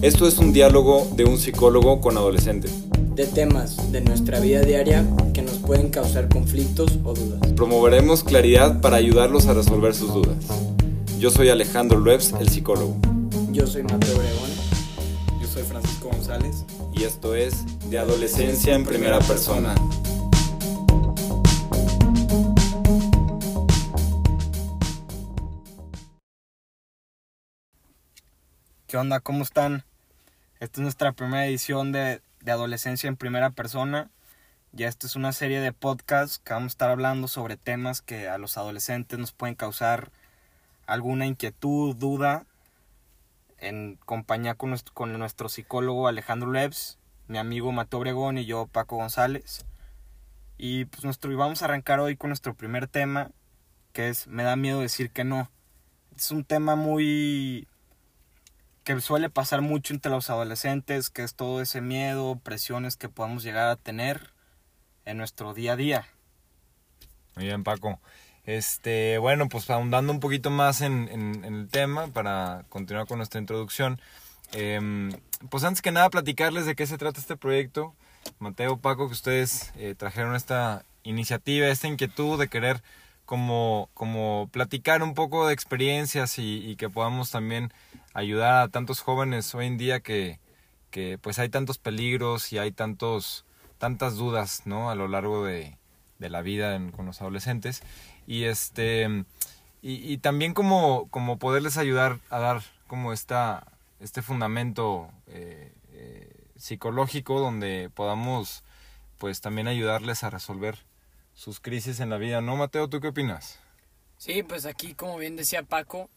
Esto es un diálogo de un psicólogo con adolescentes. De temas de nuestra vida diaria que nos pueden causar conflictos o dudas. Promoveremos claridad para ayudarlos a resolver sus dudas. Yo soy Alejandro Luebs, el psicólogo. Yo soy Mateo Obregón. Yo soy Francisco González. Y esto es De Adolescencia en Primera Persona. ¿Qué onda? ¿Cómo están? Esta es nuestra primera edición de, de Adolescencia en Primera Persona. Ya esta es una serie de podcasts que vamos a estar hablando sobre temas que a los adolescentes nos pueden causar alguna inquietud, duda, en compañía con nuestro, psicólogo Alejandro Lebs, mi amigo Mateo Obregón y yo Paco González. Y pues nuestro, y vamos a arrancar hoy con nuestro primer tema, que es Me da miedo decir que no. Es un tema muy que suele pasar mucho entre los adolescentes, que es todo ese miedo, presiones que podemos llegar a tener en nuestro día a día. Muy bien, Paco. Este, bueno, pues ahondando un poquito más en, el tema para continuar con nuestra introducción. Eh, pues antes que nada platicarles de qué se trata este proyecto. Mateo, Paco, que ustedes eh, trajeron esta iniciativa, esta inquietud de querer como, como platicar un poco de experiencias y, que podamos también ayudar a tantos jóvenes hoy en día que, que pues hay tantos peligros y hay tantos, tantas dudas, ¿no? A lo largo de, de la vida con los adolescentes. Y este, y, y, también como, como poderles ayudar a dar como esta, este fundamento eh, eh, psicológico donde podamos pues también ayudarles a resolver sus crisis en la vida, ¿no, Mateo? ¿Tú qué opinas? Sí, pues aquí, como bien decía Paco,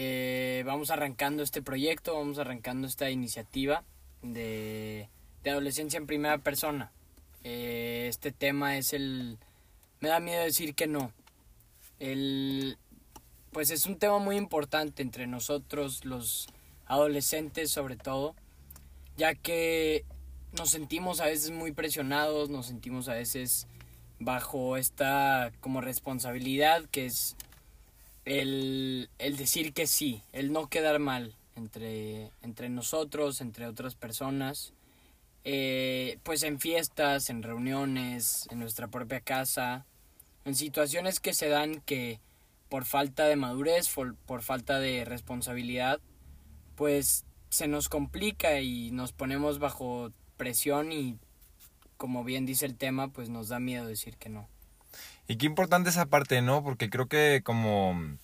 eh, vamos arrancando este proyecto, vamos arrancando esta iniciativa de, de adolescencia en primera persona. Eh, este tema es el... Me da miedo decir que no. El, pues es un tema muy importante entre nosotros, los adolescentes sobre todo, ya que nos sentimos a veces muy presionados, nos sentimos a veces bajo esta como responsabilidad que es el, el decir que sí, el no quedar mal entre, entre nosotros, entre otras personas, eh, pues en fiestas, en reuniones, en nuestra propia casa, en situaciones que se dan que por falta de madurez, por, por falta de responsabilidad, pues se nos complica y nos ponemos bajo presión y como bien dice el tema, pues nos da miedo decir que no. Y qué importante esa parte, ¿no? Porque creo que como,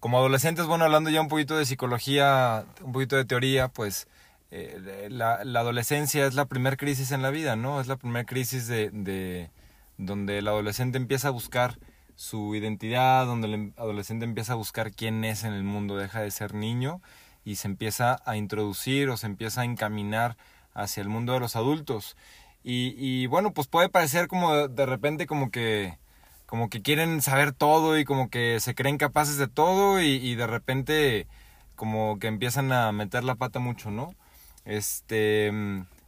como adolescentes, bueno, hablando ya un poquito de psicología, un poquito de teoría, pues eh, la, adolescencia es la primera crisis en la vida, ¿no? Es la primera crisis de, de donde el adolescente empieza a buscar su identidad, donde el adolescente empieza a buscar quién es en el mundo, deja de ser niño y se empieza a introducir o se empieza a encaminar hacia el mundo de los adultos. Y, bueno, pues puede parecer como de repente como que como que quieren saber todo y como que se creen capaces de todo y, de repente como que empiezan a meter la pata mucho, ¿no? Este,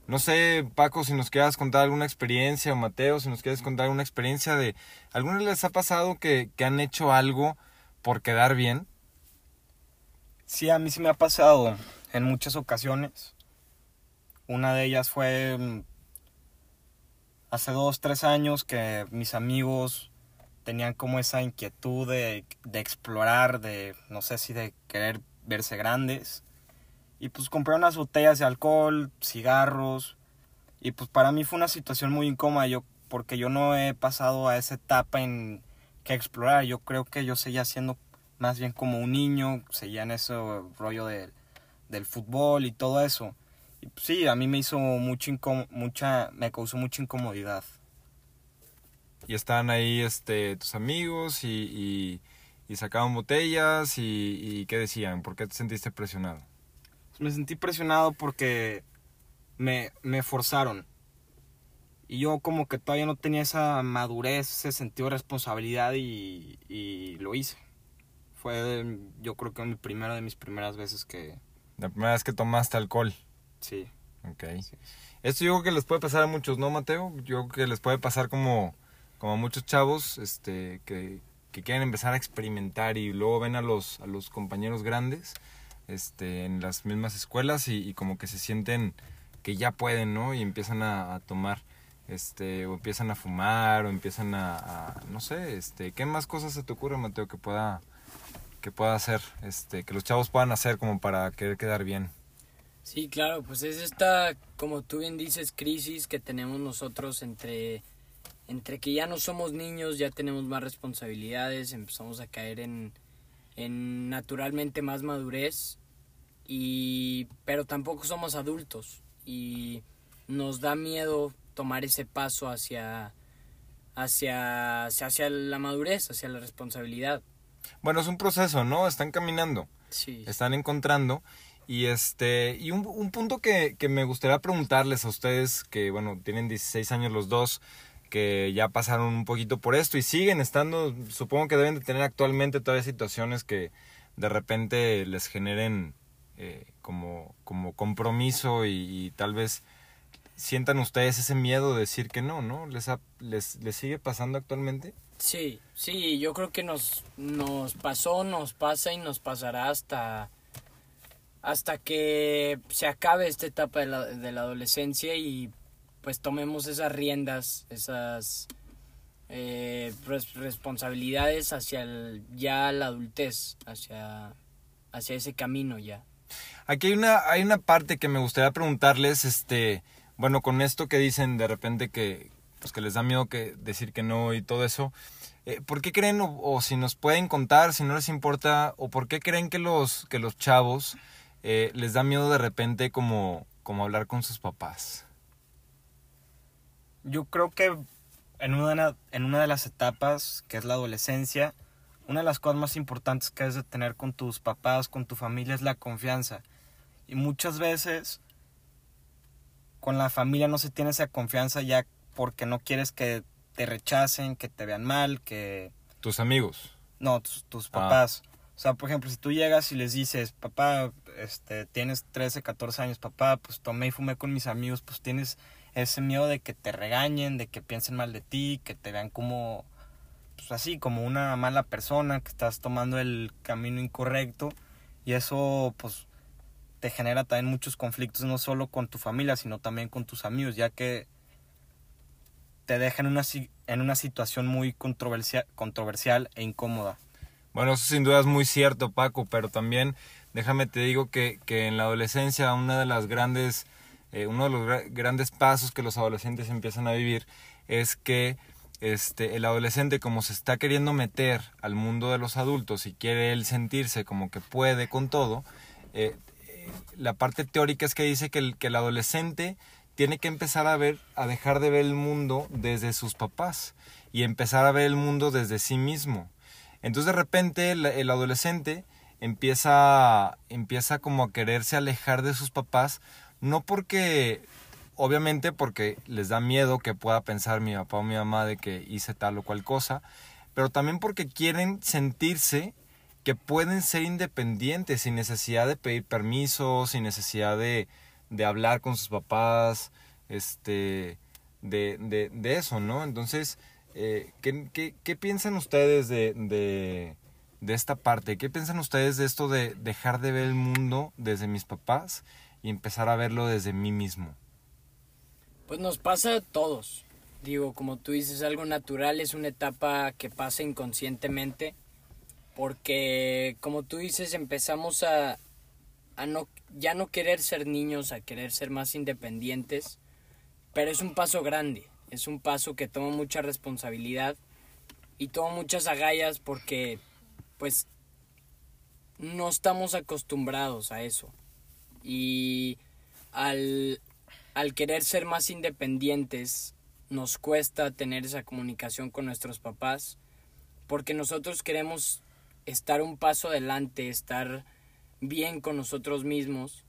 no sé, Paco, si nos quieras contar alguna experiencia o Mateo, si nos quieres contar alguna experiencia de, ¿alguna les ha pasado que, que han hecho algo por quedar bien? Sí, a mí sí me ha pasado en muchas ocasiones. Una de ellas fue hace dos, tres años que mis amigos tenían como esa inquietud de, de, explorar, de no sé si de querer verse grandes. Y pues compré unas botellas de alcohol, cigarros. Y pues para mí fue una situación muy incómoda, yo, porque yo no he pasado a esa etapa en que explorar. Yo creo que yo seguía siendo más bien como un niño, seguía en ese rollo de, del fútbol y todo eso. Y pues sí, a mí me hizo mucho mucha, me causó mucha incomodidad. Y estaban ahí este, tus amigos y, y, y sacaban botellas y, y, ¿qué decían? ¿Por qué te sentiste presionado? Me sentí presionado porque me, me forzaron. Y yo como que todavía no tenía esa madurez, ese sentido de responsabilidad y, y lo hice. Fue yo creo que mi primera de mis primeras veces que... La primera vez que tomaste alcohol. Sí. Ok. Sí. Esto yo creo que les puede pasar a muchos, ¿no, Mateo? Yo creo que les puede pasar como como muchos chavos este, que, que, quieren empezar a experimentar y luego ven a los, a los compañeros grandes este, en las mismas escuelas y, como que se sienten que ya pueden, ¿no? Y empiezan a, tomar, este, o empiezan a fumar, o empiezan a, a, no sé, este, ¿qué más cosas se te ocurre, Mateo, que pueda, que pueda hacer, este, que los chavos puedan hacer como para querer quedar bien? Sí, claro, pues es esta, como tú bien dices, crisis que tenemos nosotros entre, entre que ya no somos niños, ya tenemos más responsabilidades, empezamos a caer en, en naturalmente más madurez, y, pero tampoco somos adultos y nos da miedo tomar ese paso hacia, hacia, hacia la madurez, hacia la responsabilidad. Bueno, es un proceso, ¿no? Están caminando, Sí. están encontrando. Y este, y un, un punto que, que me gustaría preguntarles a ustedes, que bueno, tienen 16 años los dos, que ya pasaron un poquito por esto y siguen estando, supongo que deben de tener actualmente todavía situaciones que de repente les generen eh, como, como compromiso y, tal vez sientan ustedes ese miedo de decir que no, ¿no? ¿Les, les, les sigue pasando actualmente? Sí, sí, yo creo que nos, nos pasó, nos pasa y nos pasará hasta, hasta que se acabe esta etapa de la, de la adolescencia y pues tomemos esas riendas, esas eh, res- responsabilidades hacia el, ya la adultez, hacia, hacia ese camino ya. Aquí hay una, hay una parte que me gustaría preguntarles, este, bueno, con esto que dicen de repente que, pues que les da miedo que decir que no y todo eso, eh, ¿por qué creen o, o si nos pueden contar, si no les importa, o por qué creen que los, que los chavos eh, les da miedo de repente como, como hablar con sus papás? Yo creo que en una, en una de las etapas, que es la adolescencia, una de las cosas más importantes que debes de tener con tus papás, con tu familia, es la confianza. Y muchas veces con la familia no se tiene esa confianza ya porque no quieres que te rechacen, que te vean mal, que... Tus amigos. No, tus, tus Ah. papás. O sea, por ejemplo, si tú llegas y les dices, papá, este, tienes 13, 14 años, papá, pues tomé y fumé con mis amigos, pues tienes ese miedo de que te regañen, de que piensen mal de ti, que te vean como, pues así, como una mala persona, que estás tomando el camino incorrecto. Y eso, pues, te genera también muchos conflictos, no solo con tu familia, sino también con tus amigos, ya que te deja en una, en una situación muy controversial, controversial e incómoda. Bueno, eso sin duda es muy cierto, Paco, pero también déjame te digo que, que en la adolescencia una de las grandes, eh, uno de los gra- grandes pasos que los adolescentes empiezan a vivir es que este, el adolescente como se está queriendo meter al mundo de los adultos y quiere él sentirse como que puede con todo, eh, la parte teórica es que dice que el, que el adolescente tiene que empezar a ver, a dejar de ver el mundo desde sus papás y empezar a ver el mundo desde sí mismo. Entonces de repente el, el adolescente empieza, empieza como a quererse alejar de sus papás, no porque, obviamente porque les da miedo que pueda pensar mi papá o mi mamá de que hice tal o cual cosa, pero también porque quieren sentirse que pueden ser independientes sin necesidad de pedir permiso, sin necesidad de, de hablar con sus papás, este, de, de, de eso, ¿no? Entonces, eh, ¿qué, qué, qué piensan ustedes de, de, de esta parte? ¿Qué piensan ustedes de esto de dejar de ver el mundo desde mis papás y empezar a verlo desde mí mismo? Pues nos pasa a todos. Digo, como tú dices, algo natural, es una etapa que pasa inconscientemente. Porque, como tú dices, empezamos a, a no, ya no querer ser niños, a querer ser más independientes. Pero es un paso grande, es un paso que toma mucha responsabilidad y toma muchas agallas porque, pues, no estamos acostumbrados a eso. Y al, al querer ser más independientes, nos cuesta tener esa comunicación con nuestros papás, porque nosotros queremos estar un paso adelante, estar bien con nosotros mismos,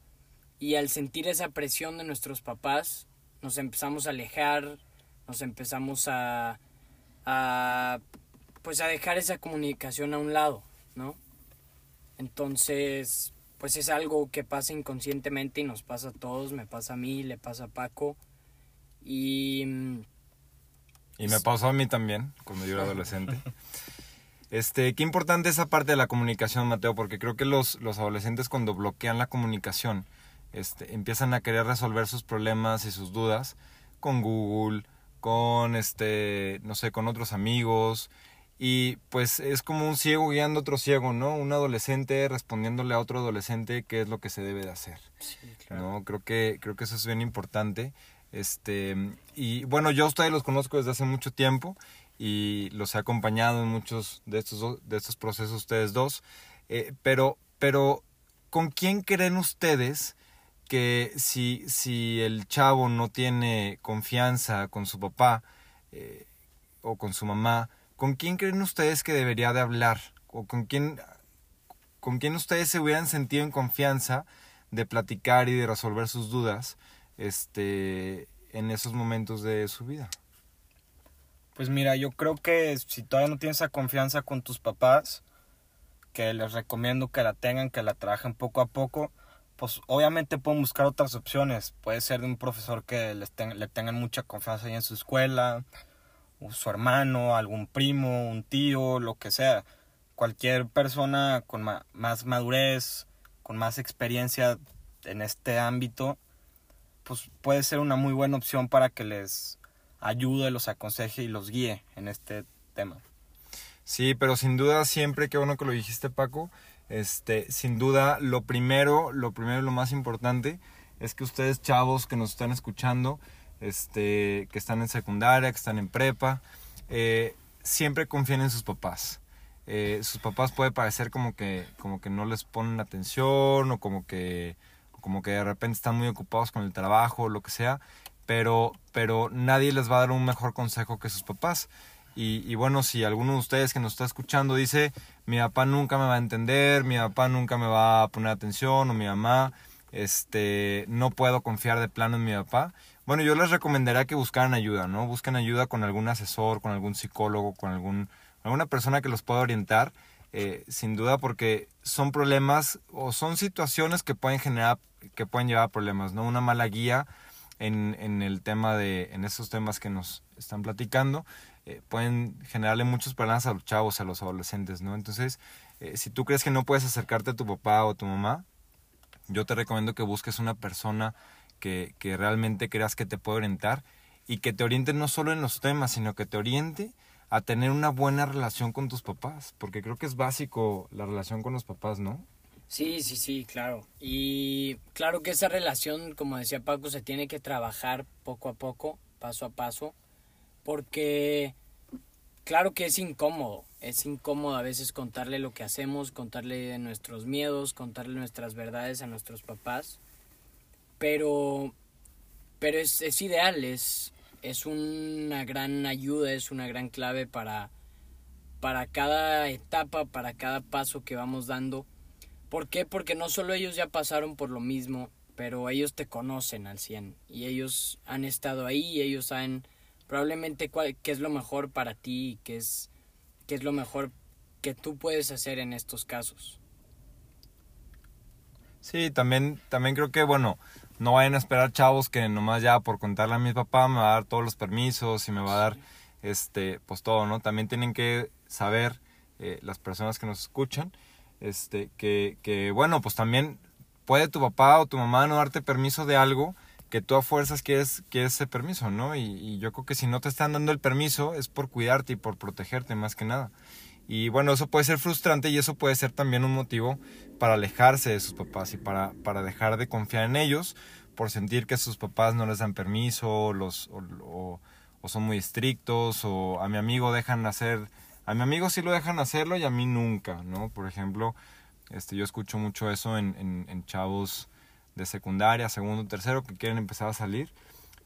y al sentir esa presión de nuestros papás, nos empezamos a alejar, nos empezamos a, a pues a dejar esa comunicación a un lado, ¿no? Entonces, pues es algo que pasa inconscientemente y nos pasa a todos, me pasa a mí, le pasa a Paco. Y mm, Y me pasó a mí también, cuando yo era adolescente. Este, qué importante esa parte de la comunicación, Mateo, porque creo que los, los adolescentes cuando bloquean la comunicación, este, empiezan a querer resolver sus problemas y sus dudas con Google, con este, no sé, con otros amigos, y pues es como un ciego guiando a otro ciego, ¿no? Un adolescente respondiéndole a otro adolescente qué es lo que se debe de hacer. Sí, claro. ¿no? Creo que, creo que eso es bien importante. Este, y bueno, yo a ustedes los conozco desde hace mucho tiempo y los he acompañado en muchos de estos, do- de estos procesos ustedes dos. Eh, pero, pero, ¿con quién creen ustedes que si, si el chavo no tiene confianza con su papá eh, o con su mamá, ¿con quién creen ustedes que debería de hablar? ¿O con quién, con quién ustedes se hubieran sentido en confianza de platicar y de resolver sus dudas este, en esos momentos de su vida? Pues mira, yo creo que si todavía no tienes esa confianza con tus papás, que les recomiendo que la tengan, que la trabajen poco a poco, pues obviamente pueden buscar otras opciones. Puede ser de un profesor que les le tengan mucha confianza ahí en su escuela, su hermano, algún primo, un tío, lo que sea. Cualquier persona con más madurez, con más experiencia en este ámbito, pues puede ser una muy buena opción para que les ayude, los aconseje y los guíe en este tema. Sí, pero sin duda siempre, qué bueno que lo dijiste Paco, este, sin duda lo primero, lo primero lo más importante es que ustedes chavos que nos están escuchando, este, que están en secundaria, que están en prepa, eh, siempre confíen en sus papás. Eh, sus papás puede parecer como que, como que no les ponen atención o como que, como que de repente están muy ocupados con el trabajo o lo que sea, pero, pero nadie les va a dar un mejor consejo que sus papás. Y, y bueno, si alguno de ustedes que nos está escuchando dice, mi papá nunca me va a entender, mi papá nunca me va a poner atención, o mi mamá, este, no puedo confiar de plano en mi papá, bueno, yo les recomendaría que buscaran ayuda, ¿no? Busquen ayuda con algún asesor, con algún psicólogo, con algún, alguna persona que los pueda orientar, eh, sin duda, porque son problemas o son situaciones que pueden generar, que pueden llevar a problemas, ¿no? Una mala guía en, en el tema de, en esos temas que nos están platicando, eh, pueden generarle muchos problemas a los chavos, a los adolescentes, ¿no? Entonces, eh, si tú crees que no puedes acercarte a tu papá o a tu mamá, yo te recomiendo que busques una persona que, realmente creas que te puede orientar y que te oriente no solo en los temas, sino que te oriente a tener una buena relación con tus papás, porque creo que es básico la relación con los papás, ¿no? Sí, sí, sí, claro. Y claro que esa relación, como decía Paco, se tiene que trabajar poco a poco, paso a paso, porque claro que es incómodo, es incómodo a veces contarle lo que hacemos, contarle nuestros miedos, contarle nuestras verdades a nuestros papás, pero, pero es, es ideal, es, es una gran ayuda, es una gran clave para, para cada etapa, para cada paso que vamos dando. ¿Por qué? Porque no solo ellos ya pasaron por lo mismo, pero ellos te conocen al 100 y ellos han estado ahí y ellos saben probablemente cuál, qué es lo mejor para ti y qué es, qué es lo mejor que tú puedes hacer en estos casos. Sí, también, también creo que, bueno, no vayan a esperar chavos que nomás ya por contarle a mi papá me va a dar todos los permisos y me va a dar, este, pues todo, ¿no? También tienen que saber eh, las personas que nos escuchan, este, que, que, bueno, pues también puede tu papá o tu mamá no darte permiso de algo que tú a fuerzas quieres, quieres ese permiso, ¿no? Y, y yo creo que si no te están dando el permiso es por cuidarte y por protegerte más que nada. Y bueno, eso puede ser frustrante y eso puede ser también un motivo para alejarse de sus papás y para, para dejar de confiar en ellos por sentir que sus papás no les dan permiso o, o, o son muy estrictos o a mi amigo dejan hacer, a mi amigo sí lo dejan hacerlo y a mí nunca, ¿no? Por ejemplo, este, yo escucho mucho eso en, en, en chavos de secundaria, segundo, tercero que quieren empezar a salir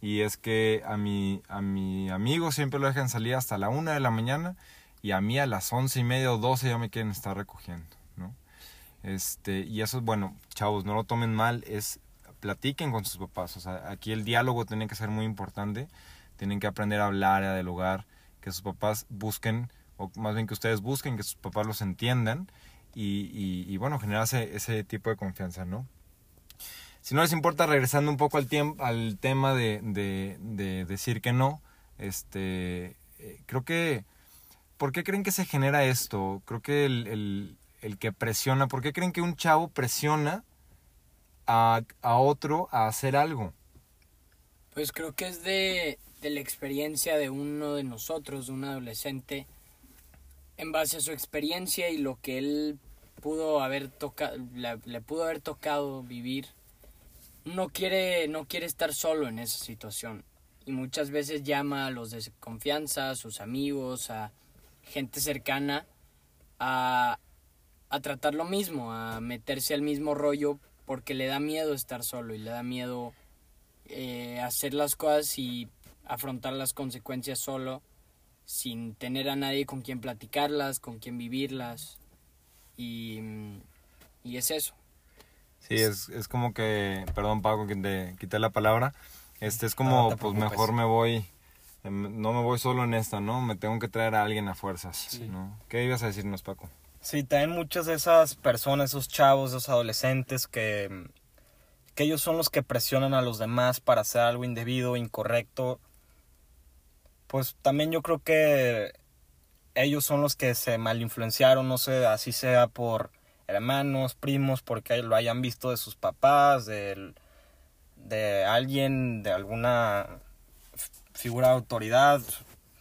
y es que a mi, a mi amigo siempre lo dejan salir hasta la una de la mañana y a mí a las once y media o doce ya me quieren estar recogiendo, ¿no? Este, y eso es bueno, chavos, no lo tomen mal, es platiquen con sus papás, o sea, aquí el diálogo tiene que ser muy importante, tienen que aprender a hablar, a dialogar, que sus papás busquen, o más bien que ustedes busquen, que sus papás los entiendan y, bueno, generar ese, tipo de confianza, ¿no? Si no les importa, regresando un poco al, tiempo, al tema de, de, de decir que no, este, eh, creo que ¿por qué creen que se genera esto? Creo que el, el, el que presiona, ¿por qué creen que un chavo presiona a, a otro a hacer algo? Pues creo que es de, de la experiencia de uno de nosotros, de un adolescente, en base a su experiencia y lo que él pudo haber tocado, le, pudo haber tocado vivir. No quiere, no quiere estar solo en esa situación. Y muchas veces llama a los de confianza, a sus amigos, a gente cercana, a, a tratar lo mismo, a meterse al mismo rollo porque le da miedo estar solo y le da miedo eh, hacer las cosas y afrontar las consecuencias solo, sin tener a nadie con quien platicarlas, con quien vivirlas. Y, y es eso. Sí, es, es como que, perdón Paco que te quité la palabra, este es como, No pues mejor me voy, no me voy solo en esta, ¿no? Me tengo que traer a alguien a fuerzas, Sí. ¿no? ¿Qué ibas a decirnos, Paco? Sí, también muchas de esas personas, esos chavos, esos adolescentes que, que ellos son los que presionan a los demás para hacer algo indebido, incorrecto. Pues también yo creo que ellos son los que se malinfluenciaron, no sé, así sea por hermanos, primos, porque lo hayan visto de sus papás, del- de alguien, de alguna figura de autoridad,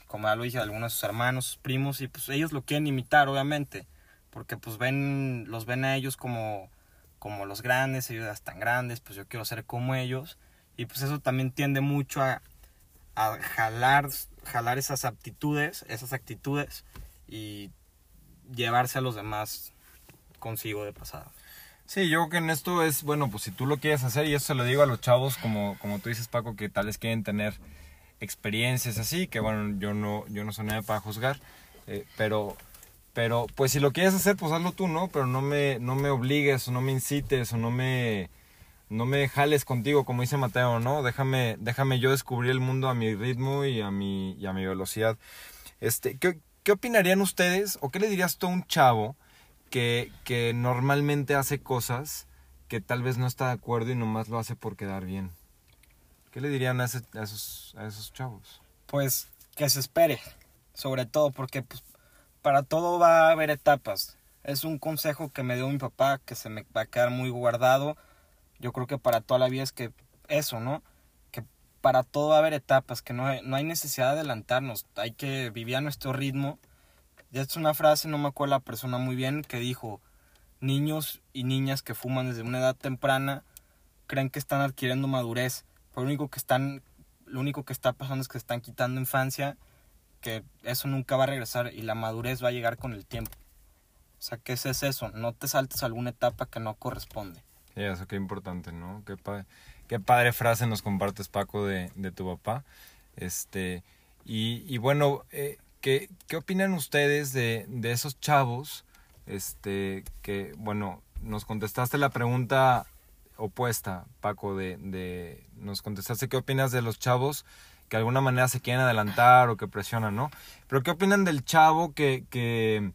como ya lo dije, de algunos de sus hermanos, sus primos, y pues ellos lo quieren imitar, obviamente, porque pues ven, los ven a ellos como, como los grandes, ellos ya están grandes, pues yo quiero ser como ellos, y pues eso también tiende mucho a, a jalar, jalar esas aptitudes, esas actitudes, y llevarse a los demás consigo de pasada. Sí, yo creo que en esto es, bueno, pues si tú lo quieres hacer, y eso se lo digo a los chavos, como, como tú dices, Paco, que tal vez quieren tener experiencias así, que bueno, yo no, yo no soy nadie para juzgar, eh, pero, pero pues si lo quieres hacer, pues hazlo tú, ¿no? Pero no me, no me obligues, o no me incites, o no me, no me jales contigo, como dice Mateo, ¿no? Déjame, déjame yo descubrir el mundo a mi ritmo y a mi, y a mi velocidad. Este, ¿qué, ¿Qué opinarían ustedes, o qué le dirías tú a un chavo que, que normalmente hace cosas que tal vez no está de acuerdo y nomás lo hace por quedar bien? ¿Qué le dirían a, esos, a esos chavos? pues que se espere, sobre todo porque pues, para todo va a haber etapas. Es un consejo que me dio mi papá que se me va a quedar muy guardado. Yo creo que para toda la vida es que eso, ¿no? Que para todo va a haber etapas, que no hay, no hay necesidad de adelantarnos, hay que vivir a nuestro ritmo. Ya es una frase, no me acuerdo la persona muy bien, que dijo, niños y niñas que fuman desde una edad temprana creen que están adquiriendo madurez, lo único que están lo único que está pasando es que están quitando infancia, que eso nunca va a regresar y la madurez va a llegar con el tiempo. O sea, ¿qué es eso? No te saltes alguna etapa que no corresponde. Sí, eso qué importante, ¿no? Qué, qué padre frase nos compartes, Paco, de, de tu papá. Este, y, y bueno, eh, ¿qué, ¿qué opinan ustedes de, de esos chavos? Este, que, bueno, nos contestaste la pregunta opuesta, Paco, de, de nos contestaste qué opinas de los chavos que de alguna manera se quieren adelantar o que presionan, ¿no? Pero ¿qué opinan del chavo que, que,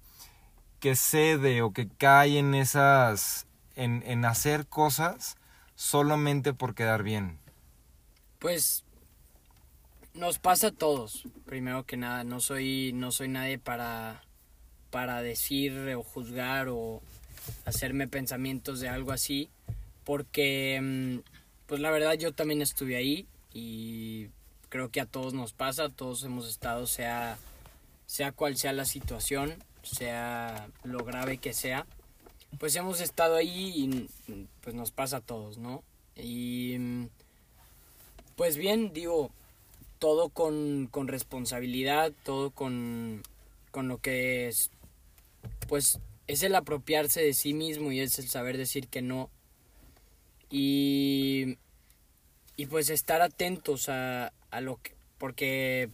que cede o que cae en esas, en, en hacer cosas solamente por quedar bien? Pues nos pasa a todos, primero que nada. No soy, no soy nadie para, para decir o juzgar o hacerme pensamientos de algo así. Porque, mm, pues la verdad yo también estuve ahí y creo que a todos nos pasa, todos hemos estado, sea, sea cual sea la situación, sea lo grave que sea, pues hemos estado ahí y mm, pues nos pasa a todos, ¿no? Y mm, pues bien, digo, todo con, con responsabilidad, todo con, con lo que es, pues es el apropiarse de sí mismo y es el saber decir que no. Y, y pues estar atentos a, a lo que, porque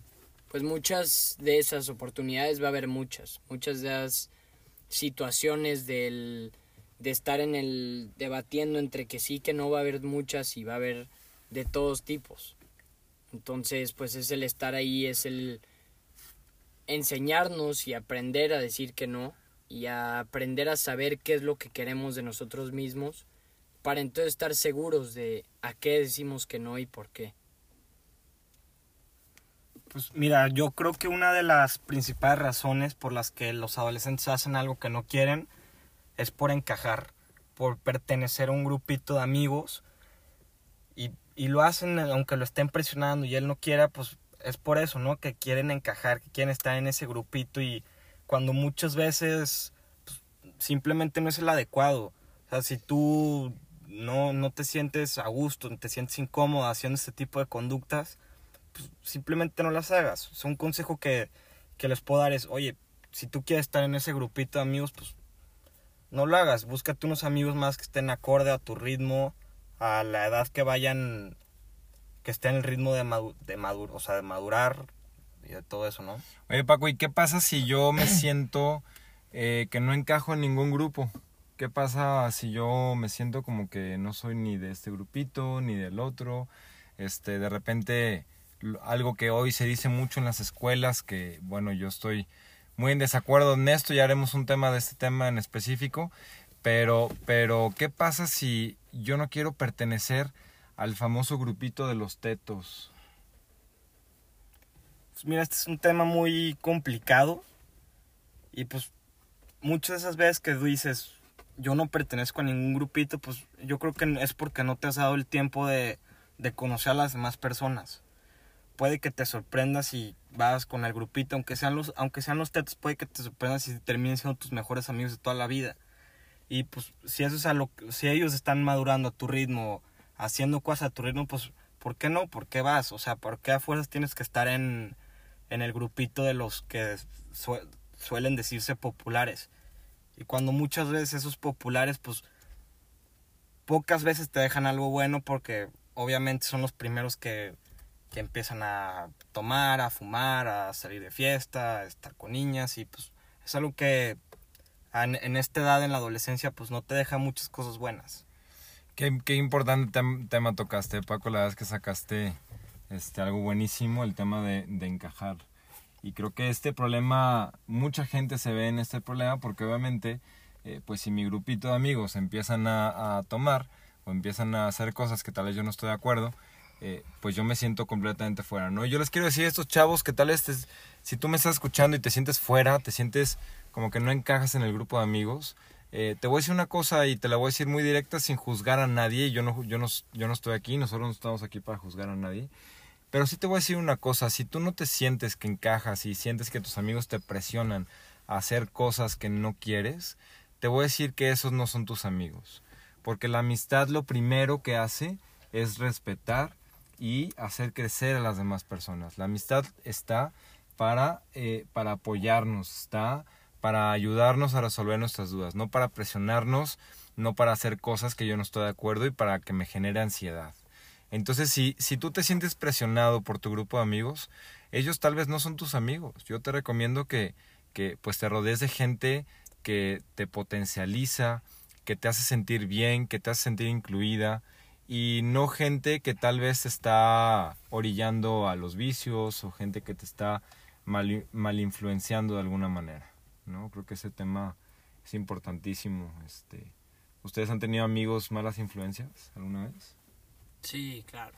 pues muchas de esas oportunidades va a haber muchas, muchas de las situaciones del, de estar en el debatiendo entre que sí, que no va a haber muchas y va a haber de todos tipos. Entonces, pues es el estar ahí, es el enseñarnos y aprender a decir que no y a aprender a saber qué es lo que queremos de nosotros mismos para entonces estar seguros de a qué decimos que no y por qué. Pues mira, yo creo que una de las principales razones por las que los adolescentes hacen algo que no quieren es por encajar, por pertenecer a un grupito de amigos y, y lo hacen aunque lo estén presionando y él no quiera, pues es por eso, ¿no? Que quieren encajar, que quieren estar en ese grupito y cuando muchas veces pues, simplemente no es el adecuado. O sea, si tú no, no te sientes a gusto, te sientes incómodo haciendo este tipo de conductas, pues simplemente no las hagas. Es un consejo que, que les puedo dar es, oye, si tú quieres estar en ese grupito de amigos, pues no lo hagas. Búscate unos amigos más que estén acorde a tu ritmo, a la edad que vayan, que estén en el ritmo de, madu de madur o sea, de madurar y de todo eso, ¿no? Oye, Paco, ¿y qué pasa si yo me siento eh, que no encajo en ningún grupo? ¿Qué pasa si yo me siento como que no soy ni de este grupito ni del otro? Este, de repente, algo que hoy se dice mucho en las escuelas, que bueno, yo estoy muy en desacuerdo en esto, ya haremos un tema de este tema en específico, pero, pero ¿qué pasa si yo no quiero pertenecer al famoso grupito de los tetos? Pues mira, este es un tema muy complicado y pues muchas de esas veces que dices, yo no pertenezco a ningún grupito, pues yo creo que es porque no te has dado el tiempo de, de conocer a las demás personas. Puede que te sorprendas si vas con el grupito, aunque sean los, aunque sean los tetos, puede que te sorprendas si terminen siendo tus mejores amigos de toda la vida. Y pues si eso si ellos están madurando a tu ritmo, haciendo cosas a tu ritmo, pues ¿por qué no? ¿Por qué vas? O sea, ¿por qué a fuerzas tienes que estar en, en el grupito de los que suelen decirse populares? Y cuando muchas veces esos populares, pues pocas veces te dejan algo bueno porque obviamente son los primeros que, que empiezan a tomar, a fumar, a salir de fiesta, a estar con niñas y pues es algo que en, en esta edad, en la adolescencia, pues no te deja muchas cosas buenas. Qué, qué importante tema tocaste, Paco, la verdad es que sacaste este, algo buenísimo, el tema de, de encajar. Y creo que este problema, mucha gente se ve en este problema porque obviamente, eh, pues si mi grupito de amigos empiezan a, a, tomar o empiezan a hacer cosas que tal vez yo no estoy de acuerdo, eh, pues yo me siento completamente fuera, ¿no? Yo les quiero decir a estos chavos que tal vez si tú me estás escuchando y te sientes fuera, te sientes como que no encajas en el grupo de amigos, eh, te voy a decir una cosa y te la voy a decir muy directa sin juzgar a nadie. Yo no, yo no, yo no estoy aquí, nosotros no estamos aquí para juzgar a nadie. Pero sí te voy a decir una cosa, si tú no te sientes que encajas y sientes que tus amigos te presionan a hacer cosas que no quieres, te voy a decir que esos no son tus amigos. Porque la amistad lo primero que hace es respetar y hacer crecer a las demás personas. La amistad está para, eh, para apoyarnos, está para ayudarnos a resolver nuestras dudas, no para presionarnos, no para hacer cosas que yo no estoy de acuerdo y para que me genere ansiedad. Entonces, si, si tú te sientes presionado por tu grupo de amigos, ellos tal vez no son tus amigos. Yo te recomiendo que, que pues te rodees de gente que te potencializa, que te hace sentir bien, que te hace sentir incluida y no gente que tal vez está orillando a los vicios o gente que te está mal, mal influenciando de alguna manera. ¿no? Creo que ese tema es importantísimo. Este, ¿Ustedes han tenido amigos malas influencias alguna vez? Sí, claro.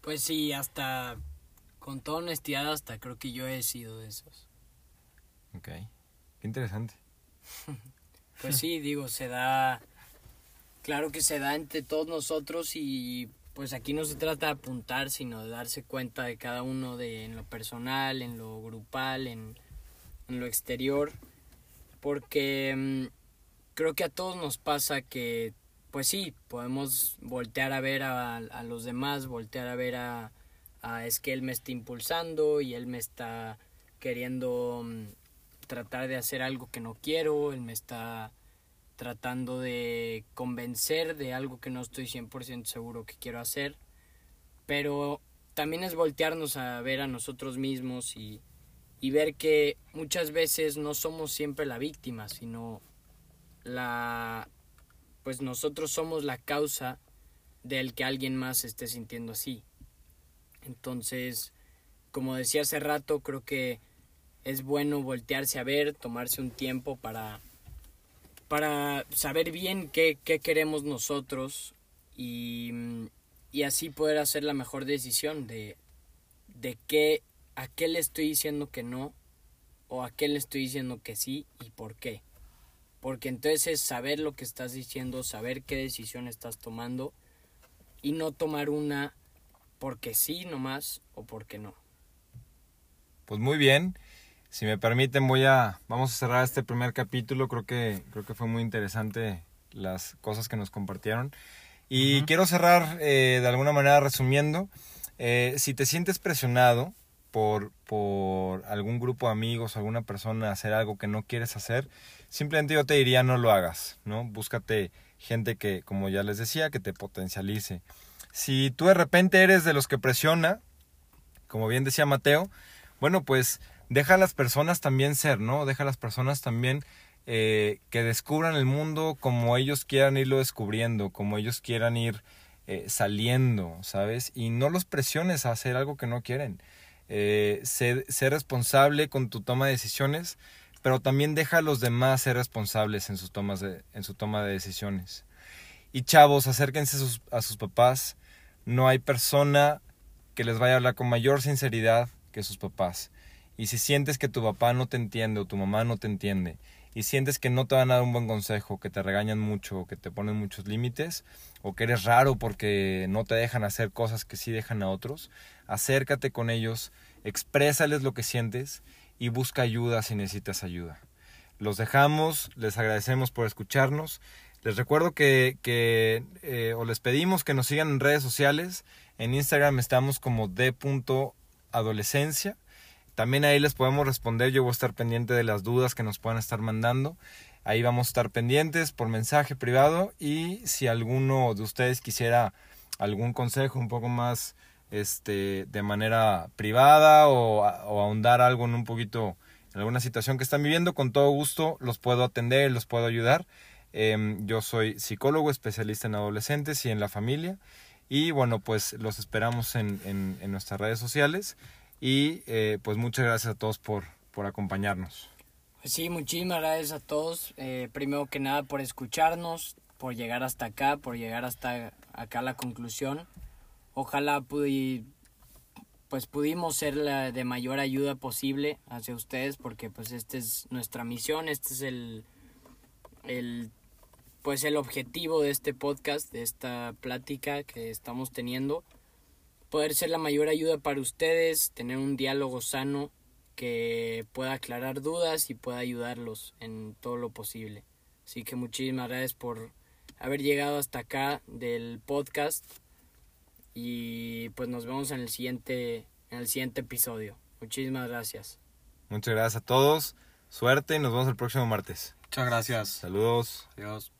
Pues sí, hasta con toda honestidad, hasta creo que yo he sido de esos. Ok, qué interesante. pues sí, digo, se da, claro que se da entre todos nosotros y pues aquí no se trata de apuntar, sino de darse cuenta de cada uno de en lo personal, en lo grupal, en, en lo exterior, porque mmm, creo que a todos nos pasa que pues sí, podemos voltear a ver a, los demás, voltear a ver a, a, es que él me está impulsando y él me está queriendo um, tratar de hacer algo que no quiero, él me está tratando de convencer de algo que no estoy 100% seguro que quiero hacer, pero también es voltearnos a ver a nosotros mismos y, y ver que muchas veces no somos siempre la víctima, sino la pues nosotros somos la causa del que alguien más esté sintiendo así. Entonces, como decía hace rato, creo que es bueno voltearse a ver, tomarse un tiempo para, para saber bien qué, qué queremos nosotros y, y, así poder hacer la mejor decisión de, de qué a qué le estoy diciendo que no o a qué le estoy diciendo que sí y por qué. Porque entonces es saber lo que estás diciendo, saber qué decisión estás tomando y no tomar una porque sí nomás o porque no. Pues muy bien. Si me permiten voy a vamos a cerrar este primer capítulo. Creo que creo que fue muy interesante las cosas que nos compartieron. Y quiero cerrar eh, de alguna manera resumiendo. Eh, si te sientes presionado por, por algún grupo de amigos, alguna persona hacer algo que no quieres hacer, simplemente yo te diría no lo hagas, ¿no? Búscate gente que, como ya les decía, que te potencialice. Si tú de repente eres de los que presiona, como bien decía Mateo, bueno, pues deja a las personas también ser, ¿no? Deja a las personas también eh, que descubran el mundo como ellos quieran irlo descubriendo, como ellos quieran ir eh, saliendo, ¿sabes? Y no los presiones a hacer algo que no quieren. Eh, ser, responsable con tu toma de decisiones, pero también deja a los demás ser responsables en, sus tomas en su toma de decisiones. Y chavos, acérquense a sus papás. No hay persona que les vaya a hablar con mayor sinceridad que sus papás. Y si sientes que tu papá no te entiende o tu mamá no te entiende y sientes que no te van a dar un buen consejo, que te regañan mucho, que te ponen muchos límites, o que eres raro porque no te dejan hacer cosas que sí dejan a otros, acércate con ellos, exprésales lo que sientes y busca ayuda si necesitas ayuda. Los dejamos, les agradecemos por escucharnos. Les recuerdo que, eh, o les pedimos que nos sigan en redes sociales. En Instagram estamos como d.adolescencia. También ahí les podemos responder, yo voy a estar pendiente de las dudas que nos puedan estar mandando. Ahí vamos a estar pendientes por mensaje privado y si alguno de ustedes quisiera algún consejo un poco más este de manera privada o, ahondar algo en un poquito en alguna situación que están viviendo, con todo gusto los puedo atender, los puedo ayudar. Em, yo soy psicólogo especialista en adolescentes y en la familia y bueno pues los esperamos en, en nuestras redes sociales y eh, pues muchas gracias a todos por, por acompañarnos. Pues sí, muchísimas gracias a todos. Eh, primero que nada por escucharnos, por llegar hasta acá, por llegar hasta acá a la conclusión. Ojalá pues pudimos ser la de mayor ayuda posible hacia ustedes porque pues esta es nuestra misión, este es el, el pues el objetivo de este podcast, de esta plática que estamos teniendo poder ser la mayor ayuda para ustedes, tener un diálogo sano que pueda aclarar dudas y pueda ayudarlos en todo lo posible. Así que muchísimas gracias por haber llegado hasta acá del podcast y pues nos vemos en el siguiente en el siguiente episodio. Muchísimas gracias. Muchas gracias a todos. Suerte y nos vemos el próximo martes. Muchas gracias. Saludos. Adiós.